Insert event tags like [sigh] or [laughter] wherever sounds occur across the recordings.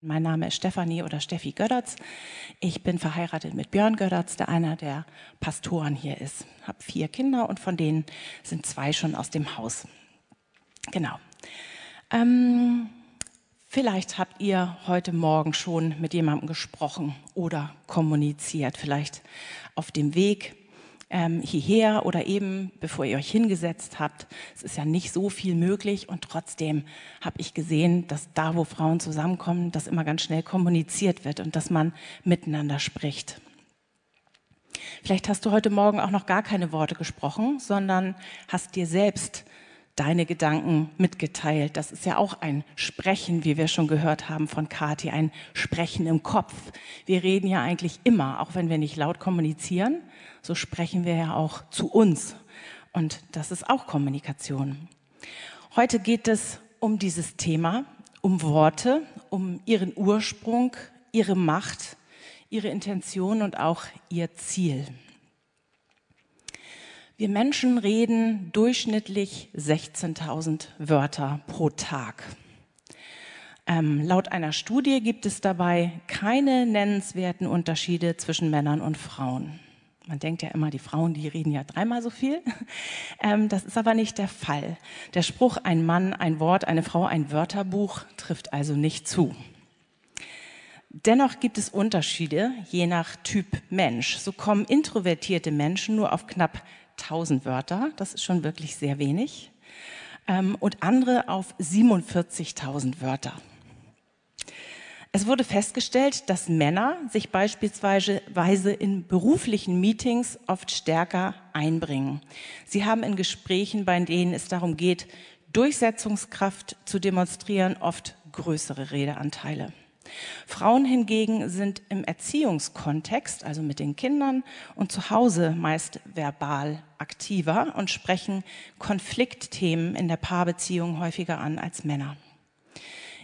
Mein Name ist Stefanie oder Steffi Gödertz. Ich bin verheiratet mit Björn Gödertz, der einer der Pastoren hier ist. Habe vier Kinder und von denen sind zwei schon aus dem Haus. Genau. Ähm, vielleicht habt ihr heute Morgen schon mit jemandem gesprochen oder kommuniziert, vielleicht auf dem Weg ähm, hierher oder eben bevor ihr euch hingesetzt habt. Es ist ja nicht so viel möglich und trotzdem habe ich gesehen, dass da, wo Frauen zusammenkommen, das immer ganz schnell kommuniziert wird und dass man miteinander spricht. Vielleicht hast du heute Morgen auch noch gar keine Worte gesprochen, sondern hast dir selbst deine Gedanken mitgeteilt. Das ist ja auch ein Sprechen, wie wir schon gehört haben von Kathi, ein Sprechen im Kopf. Wir reden ja eigentlich immer, auch wenn wir nicht laut kommunizieren, so sprechen wir ja auch zu uns. Und das ist auch Kommunikation. Heute geht es um dieses Thema, um Worte, um ihren Ursprung, ihre Macht, ihre Intention und auch ihr Ziel. Wir Menschen reden durchschnittlich 16.000 Wörter pro Tag. Ähm, laut einer Studie gibt es dabei keine nennenswerten Unterschiede zwischen Männern und Frauen. Man denkt ja immer, die Frauen, die reden ja dreimal so viel. [laughs] Ähm, das ist aber nicht der Fall. Der Spruch, ein Mann, ein Wort, eine Frau, ein Wörterbuch, trifft also nicht zu. Dennoch gibt es Unterschiede je nach Typ Mensch. So kommen introvertierte Menschen nur auf knapp 1000 Wörter, das ist schon wirklich sehr wenig, ähm, und andere auf 47.000 Wörter. Es wurde festgestellt, dass Männer sich beispielsweise in beruflichen Meetings oft stärker einbringen. Sie haben in Gesprächen, bei denen es darum geht, Durchsetzungskraft zu demonstrieren, oft größere Redeanteile. Frauen hingegen sind im Erziehungskontext, also mit den Kindern und zu Hause meist verbal aktiver und sprechen Konfliktthemen in der Paarbeziehung häufiger an als Männer.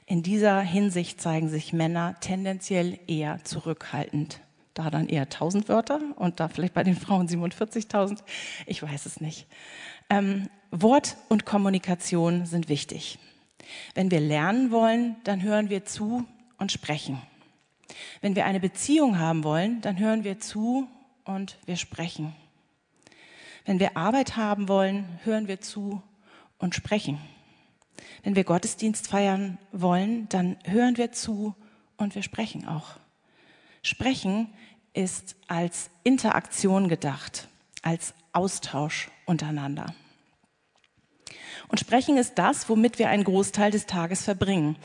In dieser Hinsicht zeigen sich Männer tendenziell eher zurückhaltend. Da dann eher 1000 Wörter und da vielleicht bei den Frauen 47.000. Ich weiß es nicht. Ähm, Wort und Kommunikation sind wichtig. Wenn wir lernen wollen, dann hören wir zu, und sprechen. Wenn wir eine Beziehung haben wollen, dann hören wir zu und wir sprechen. Wenn wir Arbeit haben wollen, hören wir zu und sprechen. Wenn wir Gottesdienst feiern wollen, dann hören wir zu und wir sprechen auch. Sprechen ist als Interaktion gedacht, als Austausch untereinander. Und Sprechen ist das, womit wir einen Großteil des Tages verbringen.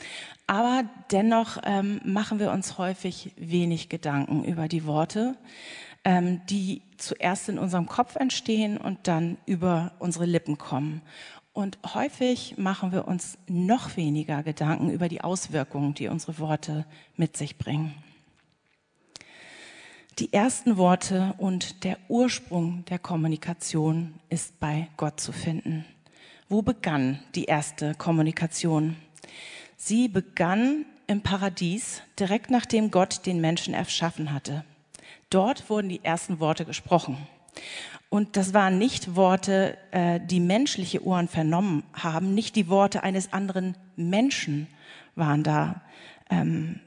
Aber dennoch ähm, machen wir uns häufig wenig Gedanken über die Worte, ähm, die zuerst in unserem Kopf entstehen und dann über unsere Lippen kommen. Und häufig machen wir uns noch weniger Gedanken über die Auswirkungen, die unsere Worte mit sich bringen. Die ersten Worte und der Ursprung der Kommunikation ist bei Gott zu finden. Wo begann die erste Kommunikation? Sie begann im Paradies, direkt nachdem Gott den Menschen erschaffen hatte. Dort wurden die ersten Worte gesprochen. Und das waren nicht Worte, äh, die menschliche Ohren vernommen haben, nicht die Worte eines anderen Menschen waren da, ähm,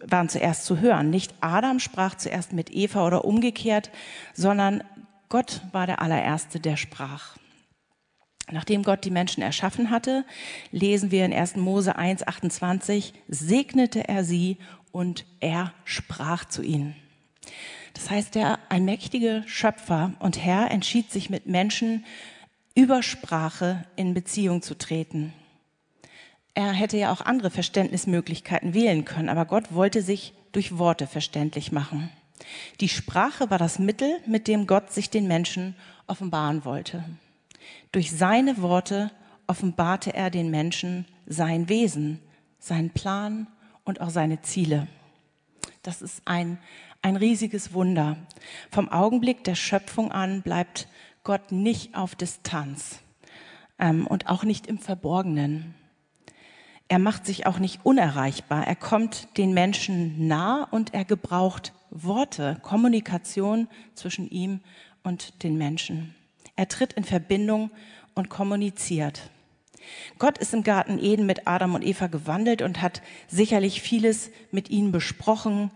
waren zuerst zu hören. Nicht Adam sprach zuerst mit Eva oder umgekehrt, sondern Gott war der allererste, der sprach. Nachdem Gott die Menschen erschaffen hatte, lesen wir in 1. Mose 1, 28, segnete er sie und er sprach zu ihnen. Das heißt, der allmächtige Schöpfer und Herr entschied sich mit Menschen über Sprache in Beziehung zu treten. Er hätte ja auch andere Verständnismöglichkeiten wählen können, aber Gott wollte sich durch Worte verständlich machen. Die Sprache war das Mittel, mit dem Gott sich den Menschen offenbaren wollte. Durch seine Worte offenbarte er den Menschen sein Wesen, seinen Plan und auch seine Ziele. Das ist ein, ein riesiges Wunder. Vom Augenblick der Schöpfung an bleibt Gott nicht auf Distanz ähm, und auch nicht im Verborgenen. Er macht sich auch nicht unerreichbar. Er kommt den Menschen nah und er gebraucht Worte, Kommunikation zwischen ihm und den Menschen. Er tritt in Verbindung und kommuniziert. Gott ist im Garten Eden mit Adam und Eva gewandelt und hat sicherlich vieles mit ihnen besprochen,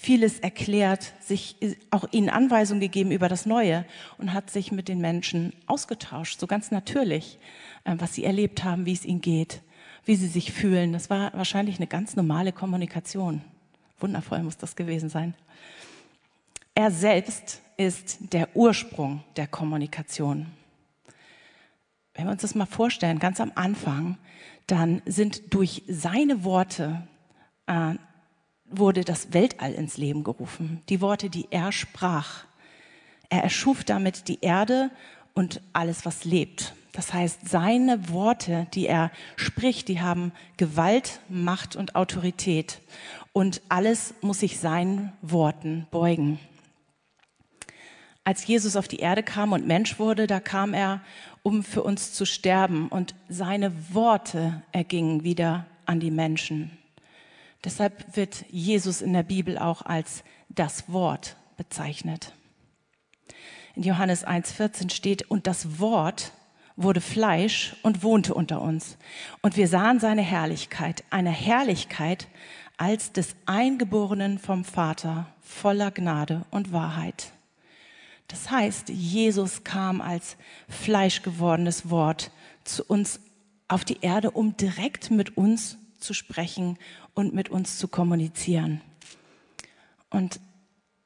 vieles erklärt, sich auch ihnen Anweisungen gegeben über das Neue und hat sich mit den Menschen ausgetauscht, so ganz natürlich, äh, was sie erlebt haben, wie es ihnen geht, wie sie sich fühlen. Das war wahrscheinlich eine ganz normale Kommunikation. Wundervoll muss das gewesen sein. Er selbst ist der Ursprung der Kommunikation. Wenn wir uns das mal vorstellen, ganz am Anfang, dann sind durch seine Worte äh, wurde das Weltall ins Leben gerufen. Die Worte, die er sprach. Er erschuf damit die Erde und alles, was lebt. Das heißt, seine Worte, die er spricht, die haben Gewalt, Macht und Autorität. Und alles muss sich seinen Worten beugen. Als Jesus auf die Erde kam und Mensch wurde, da kam er, um für uns zu sterben. Und seine Worte ergingen wieder an die Menschen. Deshalb wird Jesus in der Bibel auch als das Wort bezeichnet. In Johannes 1.14 steht, und das Wort wurde Fleisch und wohnte unter uns. Und wir sahen seine Herrlichkeit, eine Herrlichkeit als des Eingeborenen vom Vater, voller Gnade und Wahrheit. Das heißt, Jesus kam als fleischgewordenes Wort zu uns auf die Erde, um direkt mit uns zu sprechen und mit uns zu kommunizieren. Und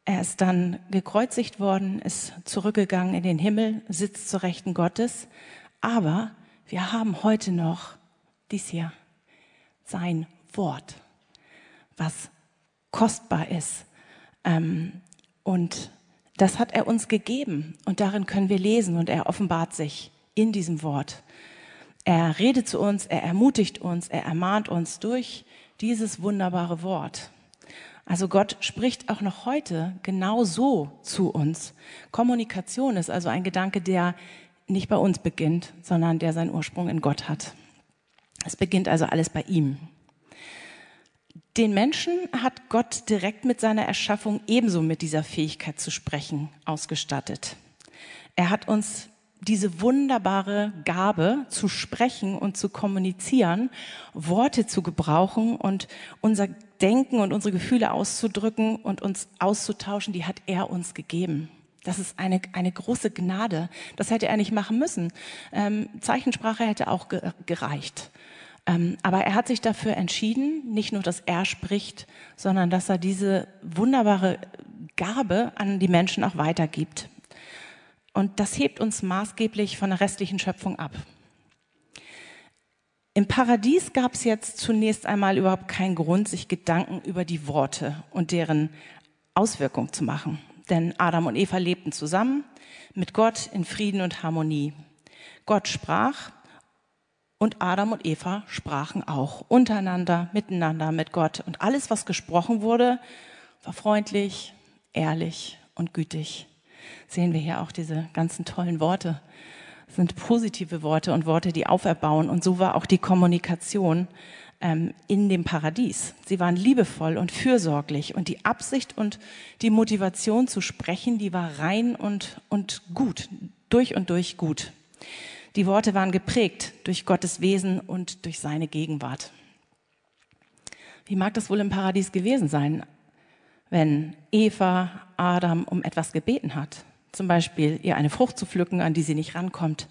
er ist dann gekreuzigt worden, ist zurückgegangen in den Himmel, sitzt zur Rechten Gottes. Aber wir haben heute noch dies hier, sein Wort, was kostbar ist. Ähm, und das hat er uns gegeben und darin können wir lesen und er offenbart sich in diesem Wort. Er redet zu uns, er ermutigt uns, er ermahnt uns durch dieses wunderbare Wort. Also Gott spricht auch noch heute genau so zu uns. Kommunikation ist also ein Gedanke, der nicht bei uns beginnt, sondern der seinen Ursprung in Gott hat. Es beginnt also alles bei ihm. Den Menschen hat Gott direkt mit seiner Erschaffung ebenso mit dieser Fähigkeit zu sprechen ausgestattet. Er hat uns diese wunderbare Gabe zu sprechen und zu kommunizieren, Worte zu gebrauchen und unser Denken und unsere Gefühle auszudrücken und uns auszutauschen, die hat er uns gegeben. Das ist eine, eine große Gnade. Das hätte er nicht machen müssen. Ähm, Zeichensprache hätte auch ge gereicht. Ähm, aber er hat sich dafür entschieden, nicht nur, dass er spricht, sondern dass er diese wunderbare Gabe an die Menschen auch weitergibt. Und das hebt uns maßgeblich von der restlichen Schöpfung ab. Im Paradies gab es jetzt zunächst einmal überhaupt keinen Grund, sich Gedanken über die Worte und deren Auswirkung zu machen. Denn Adam und Eva lebten zusammen mit Gott in Frieden und Harmonie. Gott sprach und Adam und Eva sprachen auch untereinander, miteinander, mit Gott. Und alles, was gesprochen wurde, war freundlich, ehrlich und gütig sehen wir hier auch diese ganzen tollen Worte. Das sind positive Worte und Worte, die auferbauen. Und so war auch die Kommunikation ähm, in dem Paradies. Sie waren liebevoll und fürsorglich. Und die Absicht und die Motivation zu sprechen, die war rein und, und gut, durch und durch gut. Die Worte waren geprägt durch Gottes Wesen und durch seine Gegenwart. Wie mag das wohl im Paradies gewesen sein, wenn Eva Adam um etwas gebeten hat? Zum Beispiel ihr eine Frucht zu pflücken, an die sie nicht rankommt.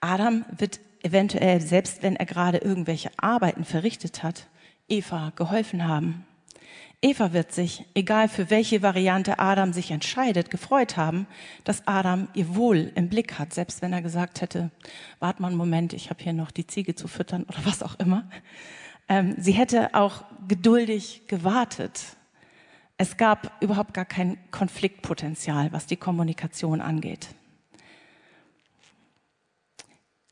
Adam wird eventuell, selbst wenn er gerade irgendwelche Arbeiten verrichtet hat, Eva geholfen haben. Eva wird sich, egal für welche Variante Adam sich entscheidet, gefreut haben, dass Adam ihr Wohl im Blick hat, selbst wenn er gesagt hätte, wart mal einen Moment, ich habe hier noch die Ziege zu füttern oder was auch immer. Ähm, sie hätte auch geduldig gewartet es gab überhaupt gar kein Konfliktpotenzial, was die Kommunikation angeht.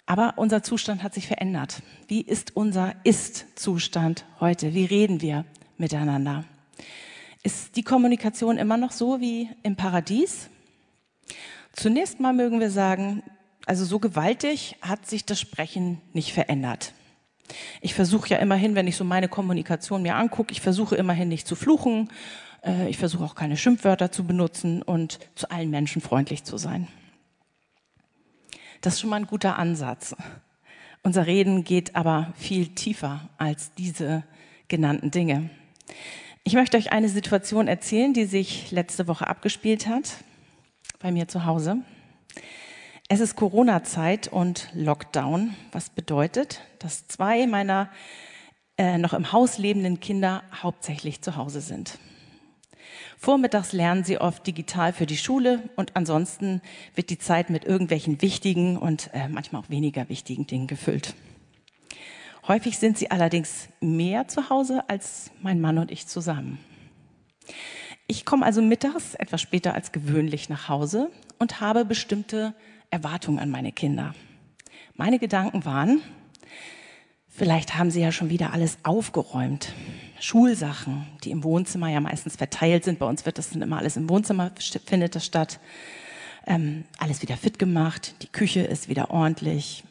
Aber unser Zustand hat sich verändert. Wie ist unser Ist-Zustand heute? Wie reden wir miteinander? Ist die Kommunikation immer noch so wie im Paradies? Zunächst mal mögen wir sagen, also so gewaltig hat sich das Sprechen nicht verändert. Ich versuche ja immerhin, wenn ich so meine Kommunikation mir angucke, ich versuche immerhin nicht zu fluchen ich versuche auch keine Schimpfwörter zu benutzen und zu allen Menschen freundlich zu sein. Das ist schon mal ein guter Ansatz. Unser Reden geht aber viel tiefer als diese genannten Dinge. Ich möchte euch eine Situation erzählen, die sich letzte Woche abgespielt hat bei mir zu Hause. Es ist Corona-Zeit und Lockdown, was bedeutet, dass zwei meiner äh, noch im Haus lebenden Kinder hauptsächlich zu Hause sind. Vormittags lernen sie oft digital für die Schule und ansonsten wird die Zeit mit irgendwelchen wichtigen und äh, manchmal auch weniger wichtigen Dingen gefüllt. Häufig sind sie allerdings mehr zu Hause als mein Mann und ich zusammen. Ich komme also mittags, etwas später als gewöhnlich, nach Hause und habe bestimmte Erwartungen an meine Kinder. Meine Gedanken waren, vielleicht haben sie ja schon wieder alles aufgeräumt. Schulsachen, die im Wohnzimmer ja meistens verteilt sind. Bei uns wird das dann immer alles im Wohnzimmer, findet das statt. Ähm, alles wieder fit gemacht, die Küche ist wieder ordentlich.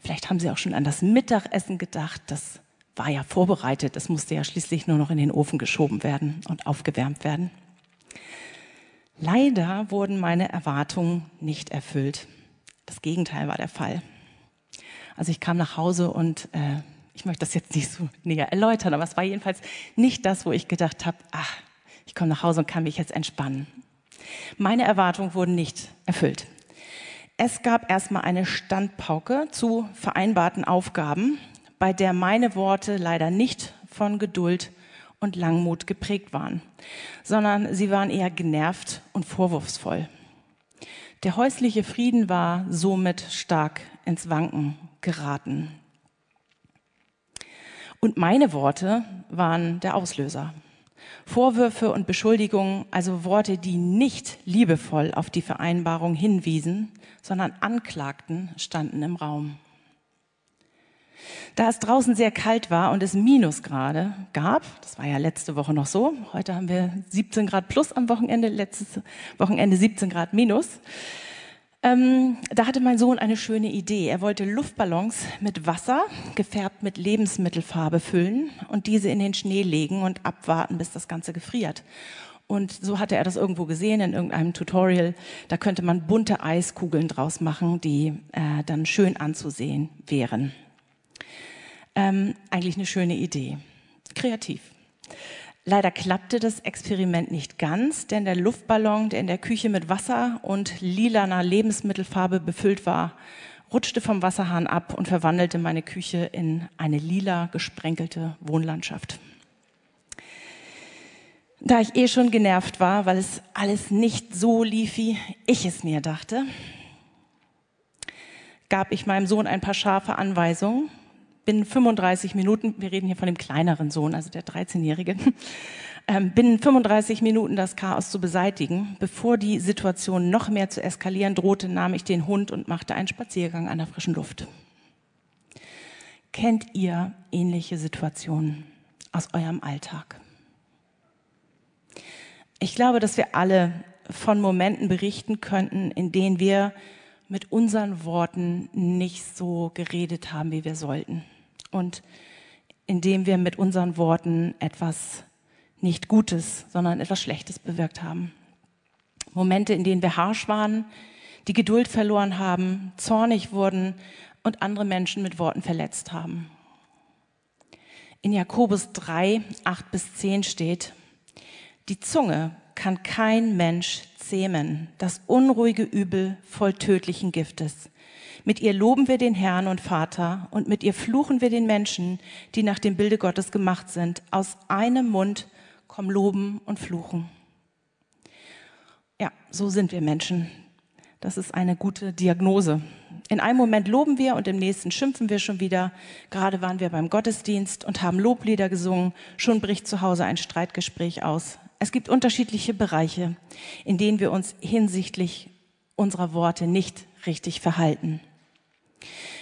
Vielleicht haben Sie auch schon an das Mittagessen gedacht. Das war ja vorbereitet. Das musste ja schließlich nur noch in den Ofen geschoben werden und aufgewärmt werden. Leider wurden meine Erwartungen nicht erfüllt. Das Gegenteil war der Fall. Also ich kam nach Hause und äh, ich möchte das jetzt nicht so näher erläutern, aber es war jedenfalls nicht das, wo ich gedacht habe, ach, ich komme nach Hause und kann mich jetzt entspannen. Meine Erwartungen wurden nicht erfüllt. Es gab erstmal eine Standpauke zu vereinbarten Aufgaben, bei der meine Worte leider nicht von Geduld und Langmut geprägt waren, sondern sie waren eher genervt und vorwurfsvoll. Der häusliche Frieden war somit stark ins Wanken geraten. Und meine Worte waren der Auslöser. Vorwürfe und Beschuldigungen, also Worte, die nicht liebevoll auf die Vereinbarung hinwiesen, sondern anklagten, standen im Raum. Da es draußen sehr kalt war und es Minusgrade gab, das war ja letzte Woche noch so, heute haben wir 17 Grad plus am Wochenende, letztes Wochenende 17 Grad minus, ähm, da hatte mein Sohn eine schöne Idee. Er wollte Luftballons mit Wasser, gefärbt mit Lebensmittelfarbe, füllen und diese in den Schnee legen und abwarten, bis das Ganze gefriert. Und so hatte er das irgendwo gesehen in irgendeinem Tutorial. Da könnte man bunte Eiskugeln draus machen, die äh, dann schön anzusehen wären. Ähm, eigentlich eine schöne Idee. Kreativ. Leider klappte das Experiment nicht ganz, denn der Luftballon, der in der Küche mit Wasser und lilaner Lebensmittelfarbe befüllt war, rutschte vom Wasserhahn ab und verwandelte meine Küche in eine lila gesprenkelte Wohnlandschaft. Da ich eh schon genervt war, weil es alles nicht so lief, wie ich es mir dachte, gab ich meinem Sohn ein paar scharfe Anweisungen binnen 35 Minuten, wir reden hier von dem kleineren Sohn, also der 13-Jährige, [laughs] ähm, binnen 35 Minuten das Chaos zu beseitigen. Bevor die Situation noch mehr zu eskalieren drohte, nahm ich den Hund und machte einen Spaziergang an der frischen Luft. Kennt ihr ähnliche Situationen aus eurem Alltag? Ich glaube, dass wir alle von Momenten berichten könnten, in denen wir mit unseren Worten nicht so geredet haben, wie wir sollten und indem wir mit unseren Worten etwas nicht Gutes, sondern etwas Schlechtes bewirkt haben. Momente, in denen wir harsch waren, die Geduld verloren haben, zornig wurden und andere Menschen mit Worten verletzt haben. In Jakobus 3, 8 bis 10 steht, die Zunge kann kein Mensch zähmen, das unruhige Übel voll tödlichen Giftes. Mit ihr loben wir den Herrn und Vater und mit ihr fluchen wir den Menschen, die nach dem Bilde Gottes gemacht sind. Aus einem Mund kommen Loben und Fluchen. Ja, so sind wir Menschen. Das ist eine gute Diagnose. In einem Moment loben wir und im nächsten schimpfen wir schon wieder. Gerade waren wir beim Gottesdienst und haben Loblieder gesungen. Schon bricht zu Hause ein Streitgespräch aus. Es gibt unterschiedliche Bereiche, in denen wir uns hinsichtlich unserer Worte nicht richtig verhalten.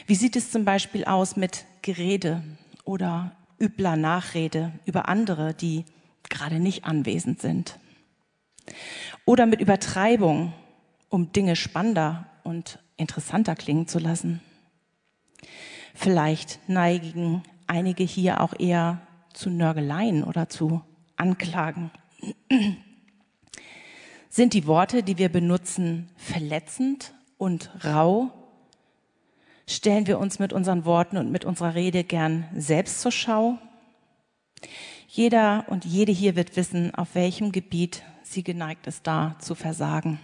Wie sieht es zum Beispiel aus mit Gerede oder übler Nachrede über andere, die gerade nicht anwesend sind? Oder mit Übertreibung, um Dinge spannender und interessanter klingen zu lassen? Vielleicht neigen einige hier auch eher zu Nörgeleien oder zu Anklagen. Sind die Worte, die wir benutzen, verletzend und rau Stellen wir uns mit unseren Worten und mit unserer Rede gern selbst zur Schau? Jeder und jede hier wird wissen, auf welchem Gebiet sie geneigt ist, da zu versagen.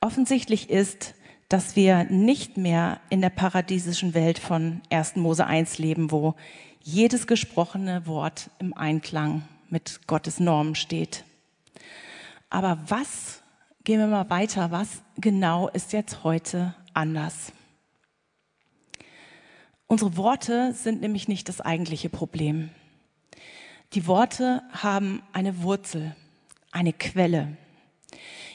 Offensichtlich ist, dass wir nicht mehr in der paradiesischen Welt von 1. Mose 1 leben, wo jedes gesprochene Wort im Einklang mit Gottes Normen steht. Aber was, gehen wir mal weiter, was genau ist jetzt heute anders? Unsere Worte sind nämlich nicht das eigentliche Problem. Die Worte haben eine Wurzel, eine Quelle.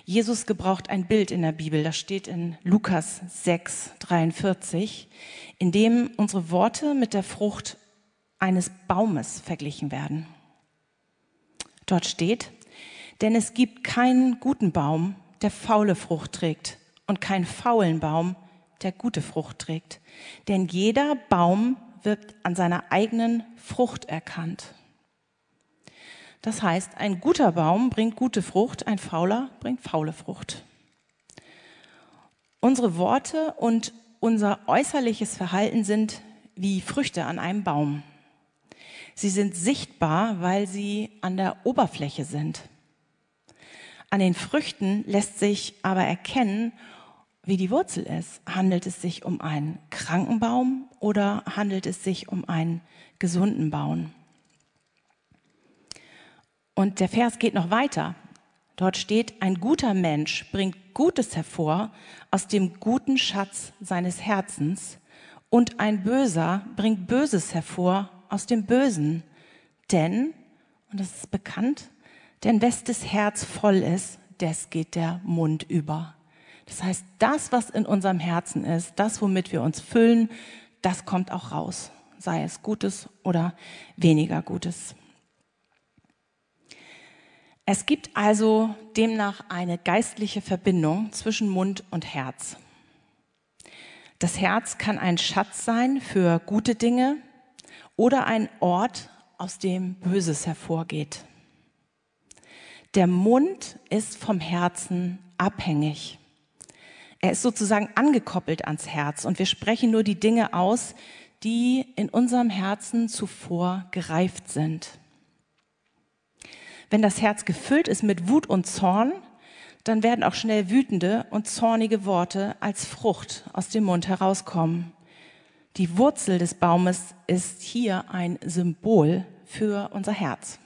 Jesus gebraucht ein Bild in der Bibel, das steht in Lukas 6, 43, in dem unsere Worte mit der Frucht eines Baumes verglichen werden. Dort steht, denn es gibt keinen guten Baum, der faule Frucht trägt und keinen faulen Baum, der gute Frucht trägt. Denn jeder Baum wird an seiner eigenen Frucht erkannt. Das heißt, ein guter Baum bringt gute Frucht, ein fauler bringt faule Frucht. Unsere Worte und unser äußerliches Verhalten sind wie Früchte an einem Baum. Sie sind sichtbar, weil sie an der Oberfläche sind. An den Früchten lässt sich aber erkennen, wie die Wurzel ist. Handelt es sich um einen kranken Baum oder handelt es sich um einen gesunden Baum? Und der Vers geht noch weiter. Dort steht, ein guter Mensch bringt Gutes hervor aus dem guten Schatz seines Herzens und ein Böser bringt Böses hervor aus dem Bösen. Denn, und das ist bekannt, denn wes das Herz voll ist, des geht der Mund über. Das heißt, das, was in unserem Herzen ist, das, womit wir uns füllen, das kommt auch raus, sei es Gutes oder weniger Gutes. Es gibt also demnach eine geistliche Verbindung zwischen Mund und Herz. Das Herz kann ein Schatz sein für gute Dinge oder ein Ort, aus dem Böses hervorgeht. Der Mund ist vom Herzen abhängig. Er ist sozusagen angekoppelt ans Herz und wir sprechen nur die Dinge aus, die in unserem Herzen zuvor gereift sind. Wenn das Herz gefüllt ist mit Wut und Zorn, dann werden auch schnell wütende und zornige Worte als Frucht aus dem Mund herauskommen. Die Wurzel des Baumes ist hier ein Symbol für unser Herz.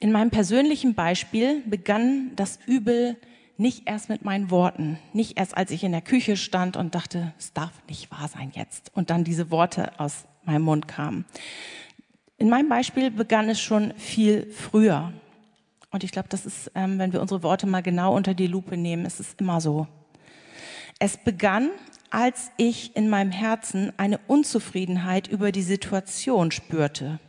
In meinem persönlichen Beispiel begann das Übel nicht erst mit meinen Worten, nicht erst als ich in der Küche stand und dachte, es darf nicht wahr sein jetzt und dann diese Worte aus meinem Mund kamen. In meinem Beispiel begann es schon viel früher. Und ich glaube, das ist, ähm, wenn wir unsere Worte mal genau unter die Lupe nehmen, ist es immer so. Es begann, als ich in meinem Herzen eine Unzufriedenheit über die Situation spürte.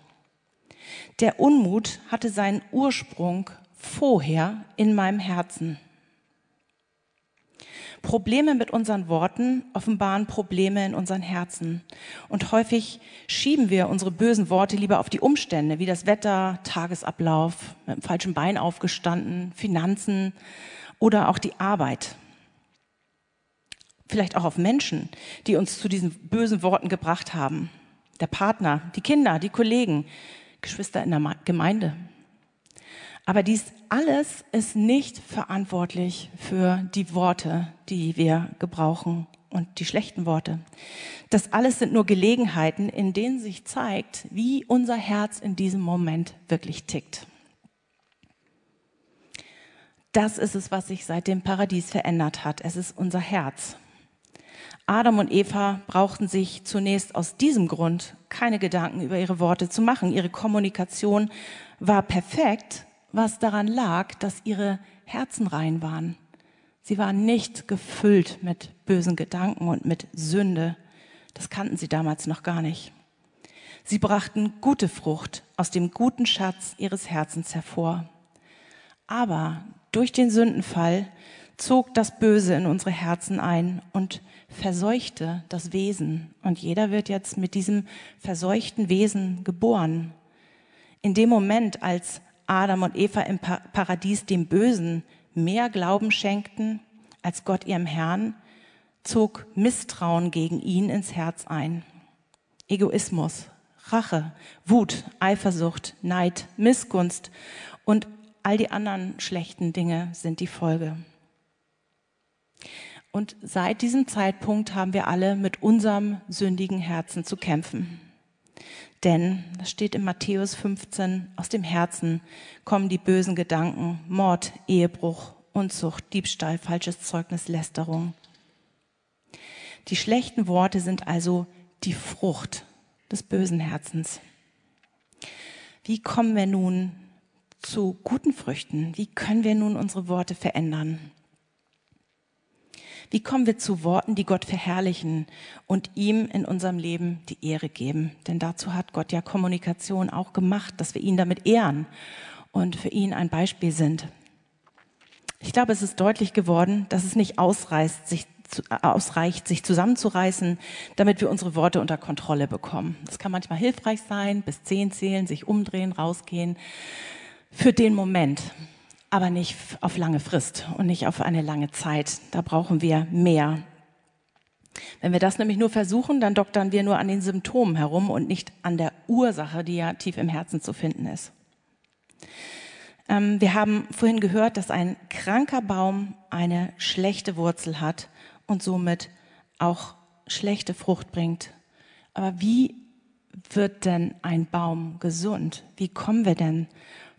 Der Unmut hatte seinen Ursprung vorher in meinem Herzen. Probleme mit unseren Worten offenbaren Probleme in unseren Herzen. Und häufig schieben wir unsere bösen Worte lieber auf die Umstände, wie das Wetter, Tagesablauf, mit dem falschen Bein aufgestanden, Finanzen oder auch die Arbeit vielleicht auch auf Menschen, die uns zu diesen bösen Worten gebracht haben. Der Partner, die Kinder, die Kollegen, Geschwister in der Gemeinde. Aber dies alles ist nicht verantwortlich für die Worte, die wir gebrauchen und die schlechten Worte. Das alles sind nur Gelegenheiten, in denen sich zeigt, wie unser Herz in diesem Moment wirklich tickt. Das ist es, was sich seit dem Paradies verändert hat. Es ist unser Herz. Adam und Eva brauchten sich zunächst aus diesem Grund keine Gedanken über ihre Worte zu machen. Ihre Kommunikation war perfekt, was daran lag, dass ihre Herzen rein waren. Sie waren nicht gefüllt mit bösen Gedanken und mit Sünde. Das kannten sie damals noch gar nicht. Sie brachten gute Frucht aus dem guten Schatz ihres Herzens hervor. Aber durch den Sündenfall zog das Böse in unsere Herzen ein und verseuchte das Wesen. Und jeder wird jetzt mit diesem verseuchten Wesen geboren. In dem Moment, als Adam und Eva im Paradies dem Bösen mehr Glauben schenkten als Gott ihrem Herrn, zog Misstrauen gegen ihn ins Herz ein. Egoismus, Rache, Wut, Eifersucht, Neid, Missgunst und all die anderen schlechten Dinge sind die Folge. Und seit diesem Zeitpunkt haben wir alle mit unserem sündigen Herzen zu kämpfen. Denn, das steht in Matthäus 15, aus dem Herzen kommen die bösen Gedanken, Mord, Ehebruch, Unzucht, Diebstahl, falsches Zeugnis, Lästerung. Die schlechten Worte sind also die Frucht des bösen Herzens. Wie kommen wir nun zu guten Früchten? Wie können wir nun unsere Worte verändern? Wie kommen wir zu Worten, die Gott verherrlichen und ihm in unserem Leben die Ehre geben? Denn dazu hat Gott ja Kommunikation auch gemacht, dass wir ihn damit ehren und für ihn ein Beispiel sind. Ich glaube, es ist deutlich geworden, dass es nicht ausreißt, sich ausreicht, sich zusammenzureißen, damit wir unsere Worte unter Kontrolle bekommen. Das kann manchmal hilfreich sein, bis zehn zählen, sich umdrehen, rausgehen. Für den Moment, aber nicht auf lange Frist und nicht auf eine lange Zeit. Da brauchen wir mehr. Wenn wir das nämlich nur versuchen, dann doktern wir nur an den Symptomen herum und nicht an der Ursache, die ja tief im Herzen zu finden ist. Ähm, wir haben vorhin gehört, dass ein kranker Baum eine schlechte Wurzel hat und somit auch schlechte Frucht bringt. Aber wie wird denn ein Baum gesund? Wie kommen wir denn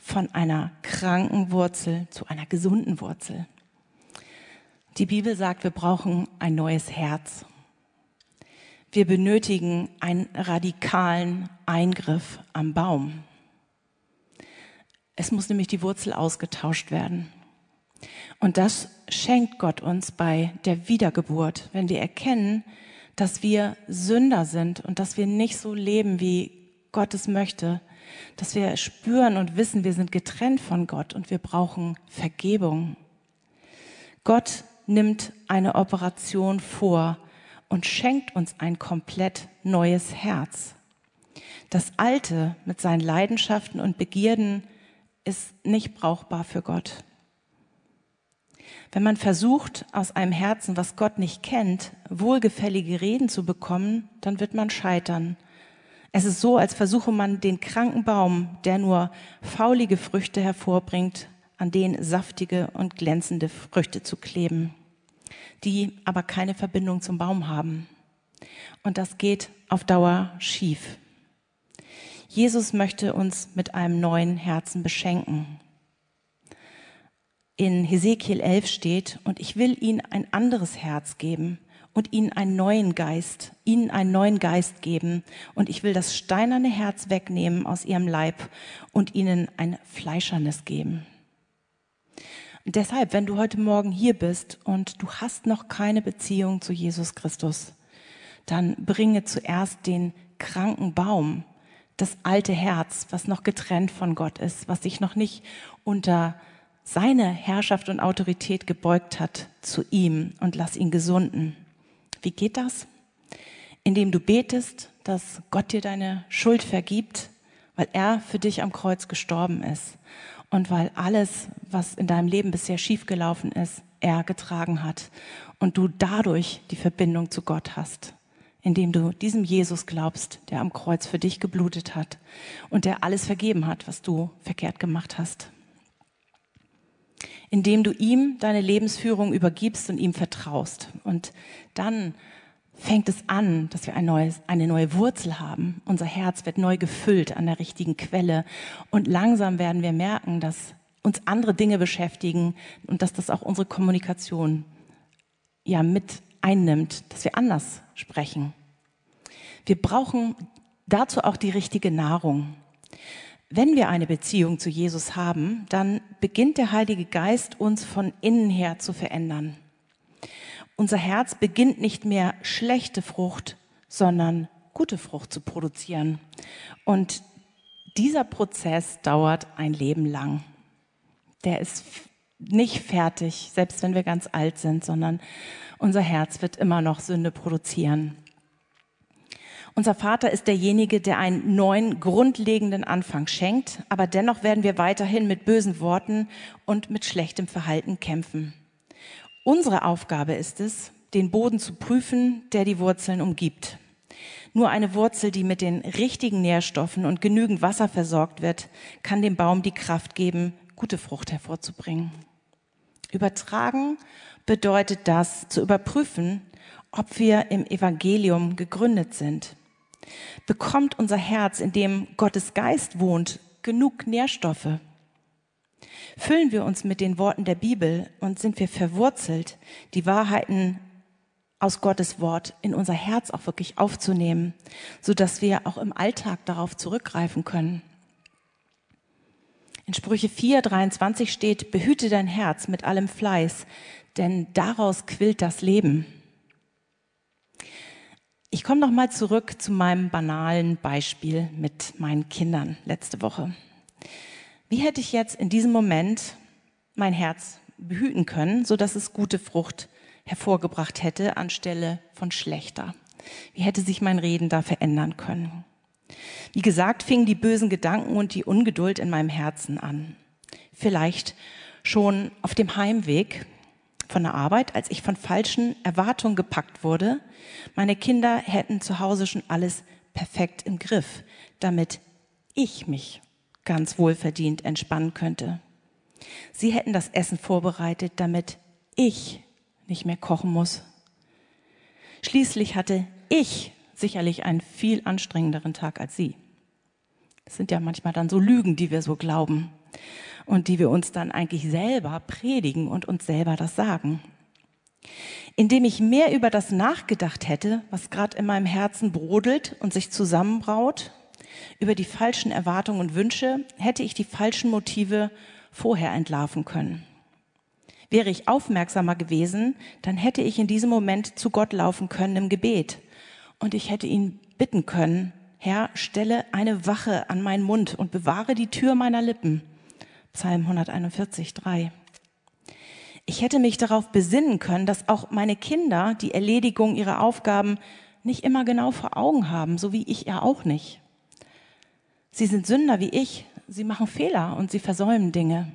von einer kranken Wurzel zu einer gesunden Wurzel? Die Bibel sagt, wir brauchen ein neues Herz. Wir benötigen einen radikalen Eingriff am Baum. Es muss nämlich die Wurzel ausgetauscht werden. Und das schenkt Gott uns bei der Wiedergeburt, wenn wir erkennen, dass wir Sünder sind und dass wir nicht so leben, wie Gott es möchte, dass wir spüren und wissen, wir sind getrennt von Gott und wir brauchen Vergebung. Gott nimmt eine Operation vor und schenkt uns ein komplett neues Herz. Das Alte mit seinen Leidenschaften und Begierden ist nicht brauchbar für Gott. Wenn man versucht, aus einem Herzen, was Gott nicht kennt, wohlgefällige Reden zu bekommen, dann wird man scheitern. Es ist so, als versuche man den kranken Baum, der nur faulige Früchte hervorbringt, an den saftige und glänzende Früchte zu kleben, die aber keine Verbindung zum Baum haben. Und das geht auf Dauer schief. Jesus möchte uns mit einem neuen Herzen beschenken in Hesekiel 11 steht, und ich will ihnen ein anderes Herz geben und ihnen einen neuen Geist, ihnen einen neuen Geist geben, und ich will das steinerne Herz wegnehmen aus ihrem Leib und ihnen ein fleischernes geben. Und deshalb, wenn du heute Morgen hier bist und du hast noch keine Beziehung zu Jesus Christus, dann bringe zuerst den kranken Baum, das alte Herz, was noch getrennt von Gott ist, was sich noch nicht unter seine Herrschaft und Autorität gebeugt hat zu ihm und lass ihn gesunden. Wie geht das? Indem du betest, dass Gott dir deine Schuld vergibt, weil er für dich am Kreuz gestorben ist und weil alles, was in deinem Leben bisher schiefgelaufen ist, er getragen hat und du dadurch die Verbindung zu Gott hast, indem du diesem Jesus glaubst, der am Kreuz für dich geblutet hat und der alles vergeben hat, was du verkehrt gemacht hast indem du ihm deine Lebensführung übergibst und ihm vertraust. Und dann fängt es an, dass wir ein neues, eine neue Wurzel haben. Unser Herz wird neu gefüllt an der richtigen Quelle. Und langsam werden wir merken, dass uns andere Dinge beschäftigen und dass das auch unsere Kommunikation ja mit einnimmt, dass wir anders sprechen. Wir brauchen dazu auch die richtige Nahrung. Wenn wir eine Beziehung zu Jesus haben, dann beginnt der Heilige Geist uns von innen her zu verändern. Unser Herz beginnt nicht mehr schlechte Frucht, sondern gute Frucht zu produzieren. Und dieser Prozess dauert ein Leben lang. Der ist nicht fertig, selbst wenn wir ganz alt sind, sondern unser Herz wird immer noch Sünde produzieren. Unser Vater ist derjenige, der einen neuen, grundlegenden Anfang schenkt, aber dennoch werden wir weiterhin mit bösen Worten und mit schlechtem Verhalten kämpfen. Unsere Aufgabe ist es, den Boden zu prüfen, der die Wurzeln umgibt. Nur eine Wurzel, die mit den richtigen Nährstoffen und genügend Wasser versorgt wird, kann dem Baum die Kraft geben, gute Frucht hervorzubringen. Übertragen bedeutet das, zu überprüfen, ob wir im Evangelium gegründet sind. Bekommt unser Herz, in dem Gottes Geist wohnt, genug Nährstoffe? Füllen wir uns mit den Worten der Bibel und sind wir verwurzelt, die Wahrheiten aus Gottes Wort in unser Herz auch wirklich aufzunehmen, so dass wir auch im Alltag darauf zurückgreifen können. In Sprüche 4, 23 steht, behüte dein Herz mit allem Fleiß, denn daraus quillt das Leben. Ich komme noch mal zurück zu meinem banalen Beispiel mit meinen Kindern letzte Woche. Wie hätte ich jetzt in diesem Moment mein Herz behüten können, so dass es gute Frucht hervorgebracht hätte anstelle von schlechter? Wie hätte sich mein Reden da verändern können? Wie gesagt, fingen die bösen Gedanken und die Ungeduld in meinem Herzen an. Vielleicht schon auf dem Heimweg von der Arbeit, als ich von falschen Erwartungen gepackt wurde. Meine Kinder hätten zu Hause schon alles perfekt im Griff, damit ich mich ganz wohlverdient entspannen könnte. Sie hätten das Essen vorbereitet, damit ich nicht mehr kochen muss. Schließlich hatte ich sicherlich einen viel anstrengenderen Tag als Sie. Es sind ja manchmal dann so Lügen, die wir so glauben und die wir uns dann eigentlich selber predigen und uns selber das sagen. Indem ich mehr über das nachgedacht hätte, was gerade in meinem Herzen brodelt und sich zusammenbraut, über die falschen Erwartungen und Wünsche, hätte ich die falschen Motive vorher entlarven können. Wäre ich aufmerksamer gewesen, dann hätte ich in diesem Moment zu Gott laufen können im Gebet. Und ich hätte ihn bitten können, Herr, stelle eine Wache an meinen Mund und bewahre die Tür meiner Lippen. Psalm 141, 3. Ich hätte mich darauf besinnen können, dass auch meine Kinder die Erledigung ihrer Aufgaben nicht immer genau vor Augen haben, so wie ich ja auch nicht. Sie sind Sünder wie ich, sie machen Fehler und sie versäumen Dinge.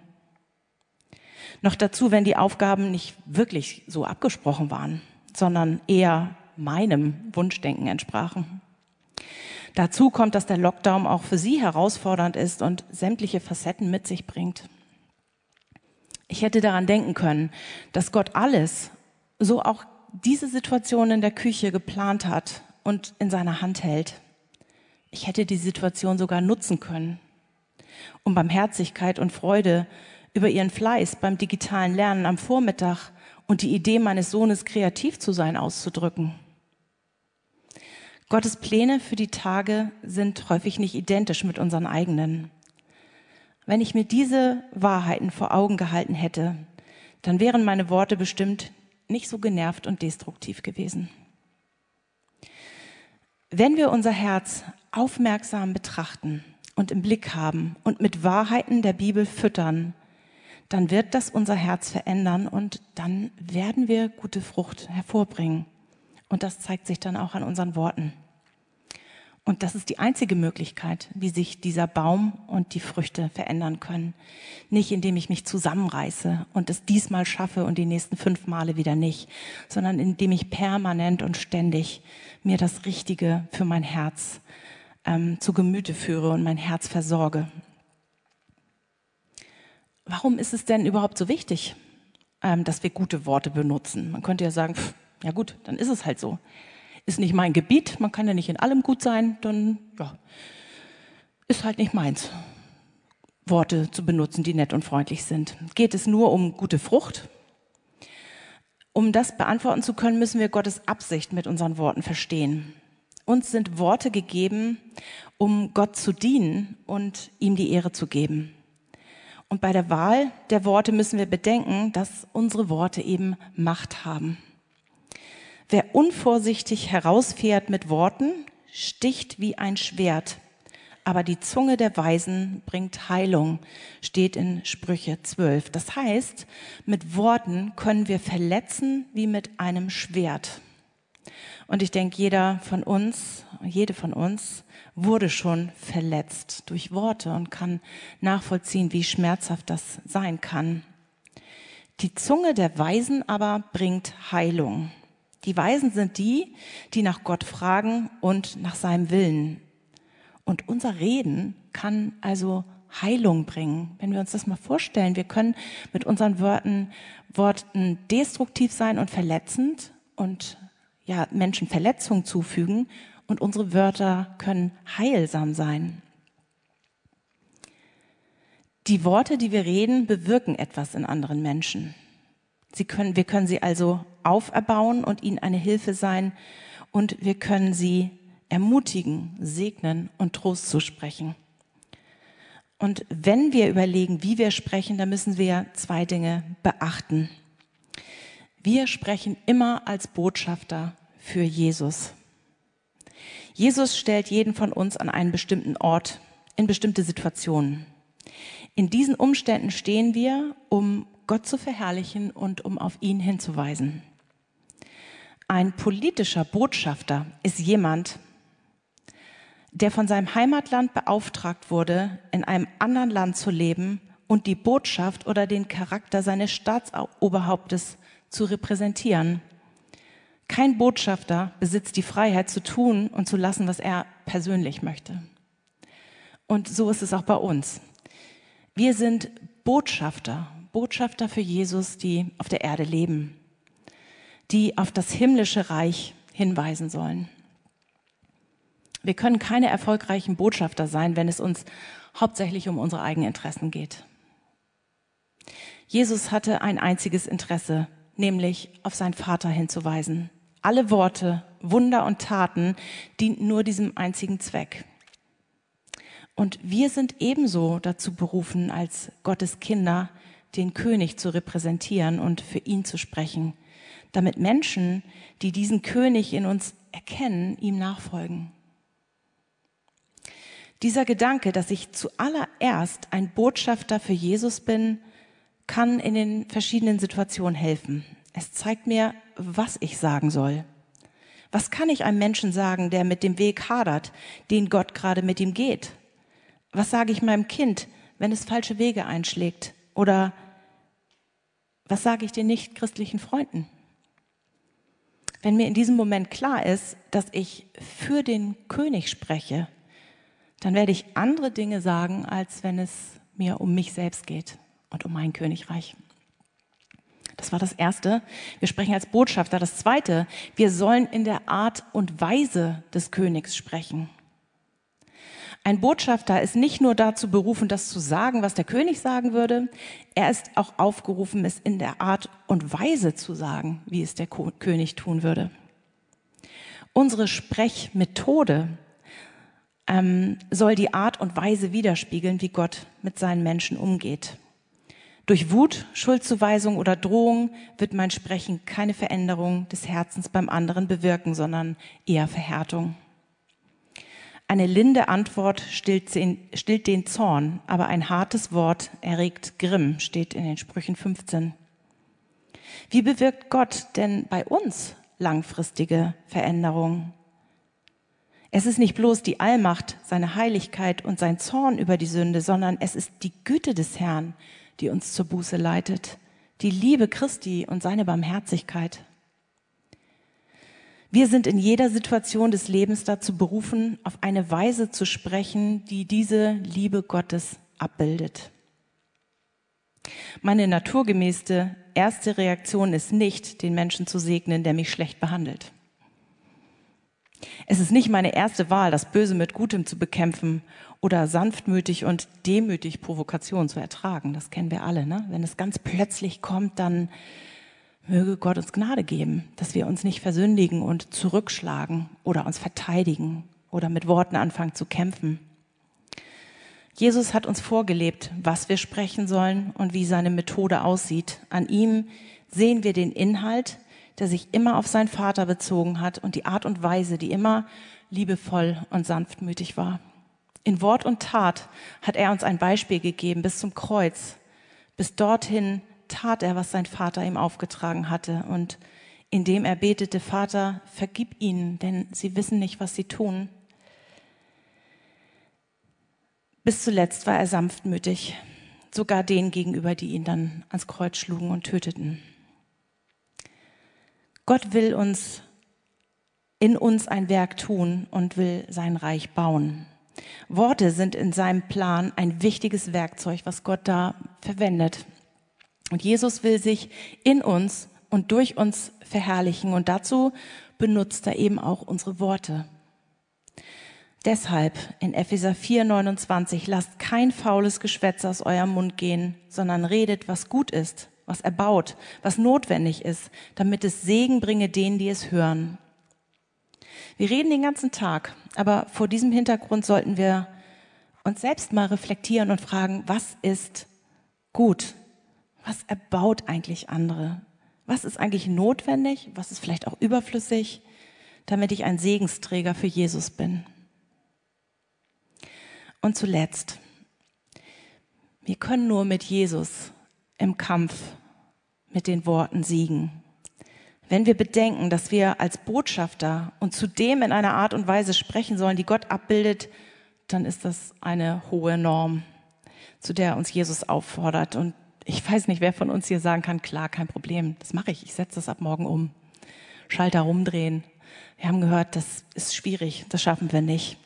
Noch dazu, wenn die Aufgaben nicht wirklich so abgesprochen waren, sondern eher meinem Wunschdenken entsprachen. Dazu kommt, dass der Lockdown auch für Sie herausfordernd ist und sämtliche Facetten mit sich bringt. Ich hätte daran denken können, dass Gott alles, so auch diese Situation in der Küche geplant hat und in seiner Hand hält. Ich hätte die Situation sogar nutzen können, um Barmherzigkeit und Freude über ihren Fleiß beim digitalen Lernen am Vormittag und die Idee meines Sohnes, kreativ zu sein, auszudrücken. Gottes Pläne für die Tage sind häufig nicht identisch mit unseren eigenen. Wenn ich mir diese Wahrheiten vor Augen gehalten hätte, dann wären meine Worte bestimmt nicht so genervt und destruktiv gewesen. Wenn wir unser Herz aufmerksam betrachten und im Blick haben und mit Wahrheiten der Bibel füttern, dann wird das unser Herz verändern und dann werden wir gute Frucht hervorbringen. Und das zeigt sich dann auch an unseren Worten. Und das ist die einzige Möglichkeit, wie sich dieser Baum und die Früchte verändern können. Nicht indem ich mich zusammenreiße und es diesmal schaffe und die nächsten fünf Male wieder nicht, sondern indem ich permanent und ständig mir das Richtige für mein Herz ähm, zu Gemüte führe und mein Herz versorge. Warum ist es denn überhaupt so wichtig, ähm, dass wir gute Worte benutzen? Man könnte ja sagen, pff, ja gut, dann ist es halt so. Ist nicht mein Gebiet, man kann ja nicht in allem gut sein, dann ja, ist halt nicht meins. Worte zu benutzen, die nett und freundlich sind. Geht es nur um gute Frucht? Um das beantworten zu können, müssen wir Gottes Absicht mit unseren Worten verstehen. Uns sind Worte gegeben, um Gott zu dienen und ihm die Ehre zu geben. Und bei der Wahl der Worte müssen wir bedenken, dass unsere Worte eben Macht haben. Wer unvorsichtig herausfährt mit Worten, sticht wie ein Schwert. Aber die Zunge der Weisen bringt Heilung, steht in Sprüche 12. Das heißt, mit Worten können wir verletzen wie mit einem Schwert. Und ich denke, jeder von uns, jede von uns wurde schon verletzt durch Worte und kann nachvollziehen, wie schmerzhaft das sein kann. Die Zunge der Weisen aber bringt Heilung. Die Weisen sind die, die nach Gott fragen und nach seinem Willen. Und unser Reden kann also Heilung bringen. Wenn wir uns das mal vorstellen, wir können mit unseren Worten, Worten destruktiv sein und verletzend und ja, Menschen Verletzungen zufügen und unsere Wörter können heilsam sein. Die Worte, die wir reden, bewirken etwas in anderen Menschen. Sie können, wir können sie also auferbauen und ihnen eine Hilfe sein und wir können sie ermutigen, segnen und Trost zusprechen. Und wenn wir überlegen, wie wir sprechen, dann müssen wir zwei Dinge beachten. Wir sprechen immer als Botschafter für Jesus. Jesus stellt jeden von uns an einen bestimmten Ort, in bestimmte Situationen. In diesen Umständen stehen wir, um Gott zu verherrlichen und um auf ihn hinzuweisen. Ein politischer Botschafter ist jemand, der von seinem Heimatland beauftragt wurde, in einem anderen Land zu leben und die Botschaft oder den Charakter seines Staatsoberhauptes zu repräsentieren. Kein Botschafter besitzt die Freiheit zu tun und zu lassen, was er persönlich möchte. Und so ist es auch bei uns. Wir sind Botschafter, Botschafter für Jesus, die auf der Erde leben die auf das himmlische Reich hinweisen sollen. Wir können keine erfolgreichen Botschafter sein, wenn es uns hauptsächlich um unsere eigenen Interessen geht. Jesus hatte ein einziges Interesse, nämlich auf seinen Vater hinzuweisen. Alle Worte, Wunder und Taten dienten nur diesem einzigen Zweck. Und wir sind ebenso dazu berufen, als Gottes Kinder den König zu repräsentieren und für ihn zu sprechen, damit Menschen, die diesen König in uns erkennen, ihm nachfolgen. Dieser Gedanke, dass ich zuallererst ein Botschafter für Jesus bin, kann in den verschiedenen Situationen helfen. Es zeigt mir, was ich sagen soll. Was kann ich einem Menschen sagen, der mit dem Weg hadert, den Gott gerade mit ihm geht? Was sage ich meinem Kind, wenn es falsche Wege einschlägt? Oder was sage ich den nicht christlichen Freunden? Wenn mir in diesem Moment klar ist, dass ich für den König spreche, dann werde ich andere Dinge sagen, als wenn es mir um mich selbst geht und um mein Königreich. Das war das Erste. Wir sprechen als Botschafter. Das Zweite, wir sollen in der Art und Weise des Königs sprechen. Ein Botschafter ist nicht nur dazu berufen, das zu sagen, was der König sagen würde, er ist auch aufgerufen, es in der Art und Weise zu sagen, wie es der König tun würde. Unsere Sprechmethode ähm, soll die Art und Weise widerspiegeln, wie Gott mit seinen Menschen umgeht. Durch Wut, Schuldzuweisung oder Drohung wird mein Sprechen keine Veränderung des Herzens beim anderen bewirken, sondern eher Verhärtung. Eine linde Antwort stillt den, Zorn, aber ein hartes Wort erregt Grimm, steht in den Sprüchen 15. Wie bewirkt Gott denn bei uns langfristige Veränderungen? Es ist nicht bloß die Allmacht, seine Heiligkeit und sein Zorn über die Sünde, sondern es ist die Güte des Herrn, die uns zur Buße leitet, die Liebe Christi und seine Barmherzigkeit. Wir sind in jeder Situation des Lebens dazu berufen, auf eine Weise zu sprechen, die diese Liebe Gottes abbildet. Meine naturgemäße erste Reaktion ist nicht, den Menschen zu segnen, der mich schlecht behandelt. Es ist nicht meine erste Wahl, das Böse mit Gutem zu bekämpfen oder sanftmütig und demütig Provokation zu ertragen. Das kennen wir alle. Ne? Wenn es ganz plötzlich kommt, dann Möge Gott uns Gnade geben, dass wir uns nicht versündigen und zurückschlagen oder uns verteidigen oder mit Worten anfangen zu kämpfen. Jesus hat uns vorgelebt, was wir sprechen sollen und wie seine Methode aussieht. An ihm sehen wir den Inhalt, der sich immer auf seinen Vater bezogen hat und die Art und Weise, die immer liebevoll und sanftmütig war. In Wort und Tat hat er uns ein Beispiel gegeben bis zum Kreuz, bis dorthin, tat er, was sein Vater ihm aufgetragen hatte. Und indem er betete, Vater, vergib ihnen, denn sie wissen nicht, was sie tun. Bis zuletzt war er sanftmütig, sogar denen gegenüber, die ihn dann ans Kreuz schlugen und töteten. Gott will uns in uns ein Werk tun und will sein Reich bauen. Worte sind in seinem Plan ein wichtiges Werkzeug, was Gott da verwendet. Und Jesus will sich in uns und durch uns verherrlichen und dazu benutzt er eben auch unsere Worte. Deshalb in Epheser 4, 29, lasst kein faules Geschwätz aus eurem Mund gehen, sondern redet, was gut ist, was erbaut, was notwendig ist, damit es Segen bringe denen, die es hören. Wir reden den ganzen Tag, aber vor diesem Hintergrund sollten wir uns selbst mal reflektieren und fragen, was ist gut? Was erbaut eigentlich andere? Was ist eigentlich notwendig? Was ist vielleicht auch überflüssig, damit ich ein Segensträger für Jesus bin? Und zuletzt, wir können nur mit Jesus im Kampf mit den Worten siegen. Wenn wir bedenken, dass wir als Botschafter und zudem in einer Art und Weise sprechen sollen, die Gott abbildet, dann ist das eine hohe Norm, zu der uns Jesus auffordert. Und ich weiß nicht, wer von uns hier sagen kann, klar, kein Problem, das mache ich, ich setze das ab morgen um. Schalter rumdrehen. Wir haben gehört, das ist schwierig, das schaffen wir nicht.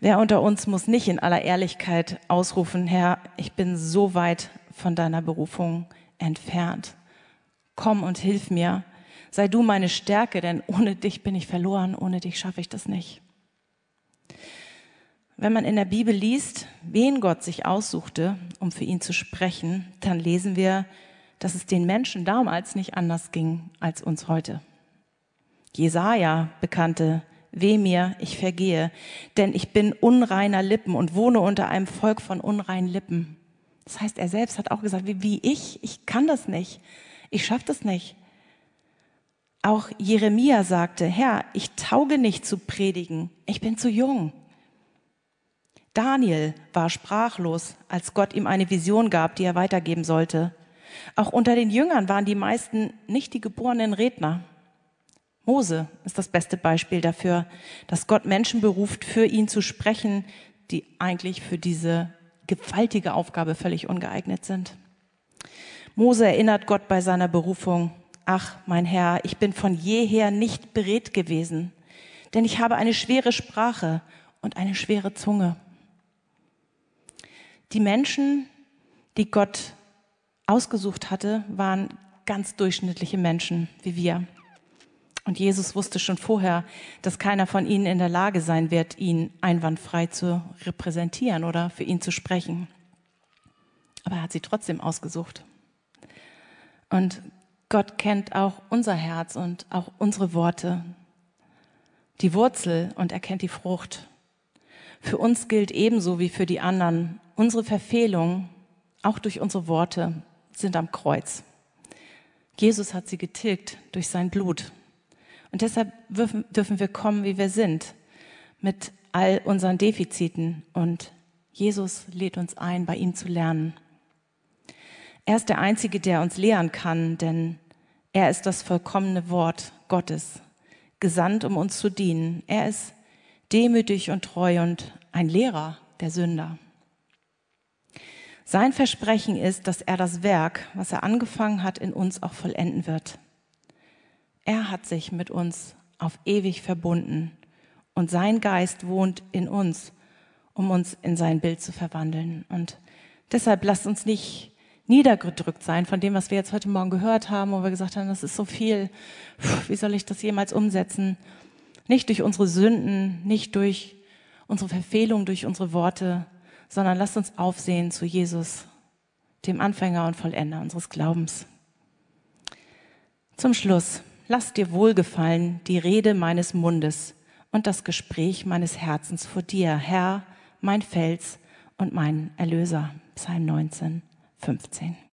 Wer unter uns muss nicht in aller Ehrlichkeit ausrufen, Herr, ich bin so weit von deiner Berufung entfernt. Komm und hilf mir, sei du meine Stärke, denn ohne dich bin ich verloren, ohne dich schaffe ich das nicht. Wenn man in der Bibel liest, wen Gott sich aussuchte, um für ihn zu sprechen, dann lesen wir, dass es den Menschen damals nicht anders ging als uns heute. Jesaja bekannte, weh mir, ich vergehe, denn ich bin unreiner Lippen und wohne unter einem Volk von unreinen Lippen. Das heißt, er selbst hat auch gesagt, wie, wie ich, ich kann das nicht, ich schaffe das nicht. Auch Jeremia sagte, Herr, ich tauge nicht zu predigen, ich bin zu jung. Daniel war sprachlos, als Gott ihm eine Vision gab, die er weitergeben sollte. Auch unter den Jüngern waren die meisten nicht die geborenen Redner. Mose ist das beste Beispiel dafür, dass Gott Menschen beruft, für ihn zu sprechen, die eigentlich für diese gewaltige Aufgabe völlig ungeeignet sind. Mose erinnert Gott bei seiner Berufung, ach mein Herr, ich bin von jeher nicht beredt gewesen, denn ich habe eine schwere Sprache und eine schwere Zunge. Die Menschen, die Gott ausgesucht hatte, waren ganz durchschnittliche Menschen wie wir. Und Jesus wusste schon vorher, dass keiner von ihnen in der Lage sein wird, ihn einwandfrei zu repräsentieren oder für ihn zu sprechen. Aber er hat sie trotzdem ausgesucht. Und Gott kennt auch unser Herz und auch unsere Worte, die Wurzel und er kennt die Frucht. Für uns gilt ebenso wie für die anderen, unsere Verfehlungen, auch durch unsere Worte, sind am Kreuz. Jesus hat sie getilgt durch sein Blut. Und deshalb dürfen wir kommen, wie wir sind, mit all unseren Defiziten. Und Jesus lädt uns ein, bei ihm zu lernen. Er ist der Einzige, der uns lehren kann, denn er ist das vollkommene Wort Gottes, gesandt, um uns zu dienen. Er ist demütig und treu und ein Lehrer der Sünder. Sein Versprechen ist, dass er das Werk, was er angefangen hat, in uns auch vollenden wird. Er hat sich mit uns auf ewig verbunden und sein Geist wohnt in uns, um uns in sein Bild zu verwandeln. Und deshalb lasst uns nicht niedergedrückt sein von dem, was wir jetzt heute Morgen gehört haben, wo wir gesagt haben, das ist so viel, wie soll ich das jemals umsetzen? Nicht durch unsere Sünden, nicht durch unsere Verfehlung, durch unsere Worte, sondern lasst uns aufsehen zu Jesus, dem Anfänger und Vollender unseres Glaubens. Zum Schluss, lass dir wohlgefallen die Rede meines Mundes und das Gespräch meines Herzens vor dir, Herr, mein Fels und mein Erlöser. Psalm 19. 15.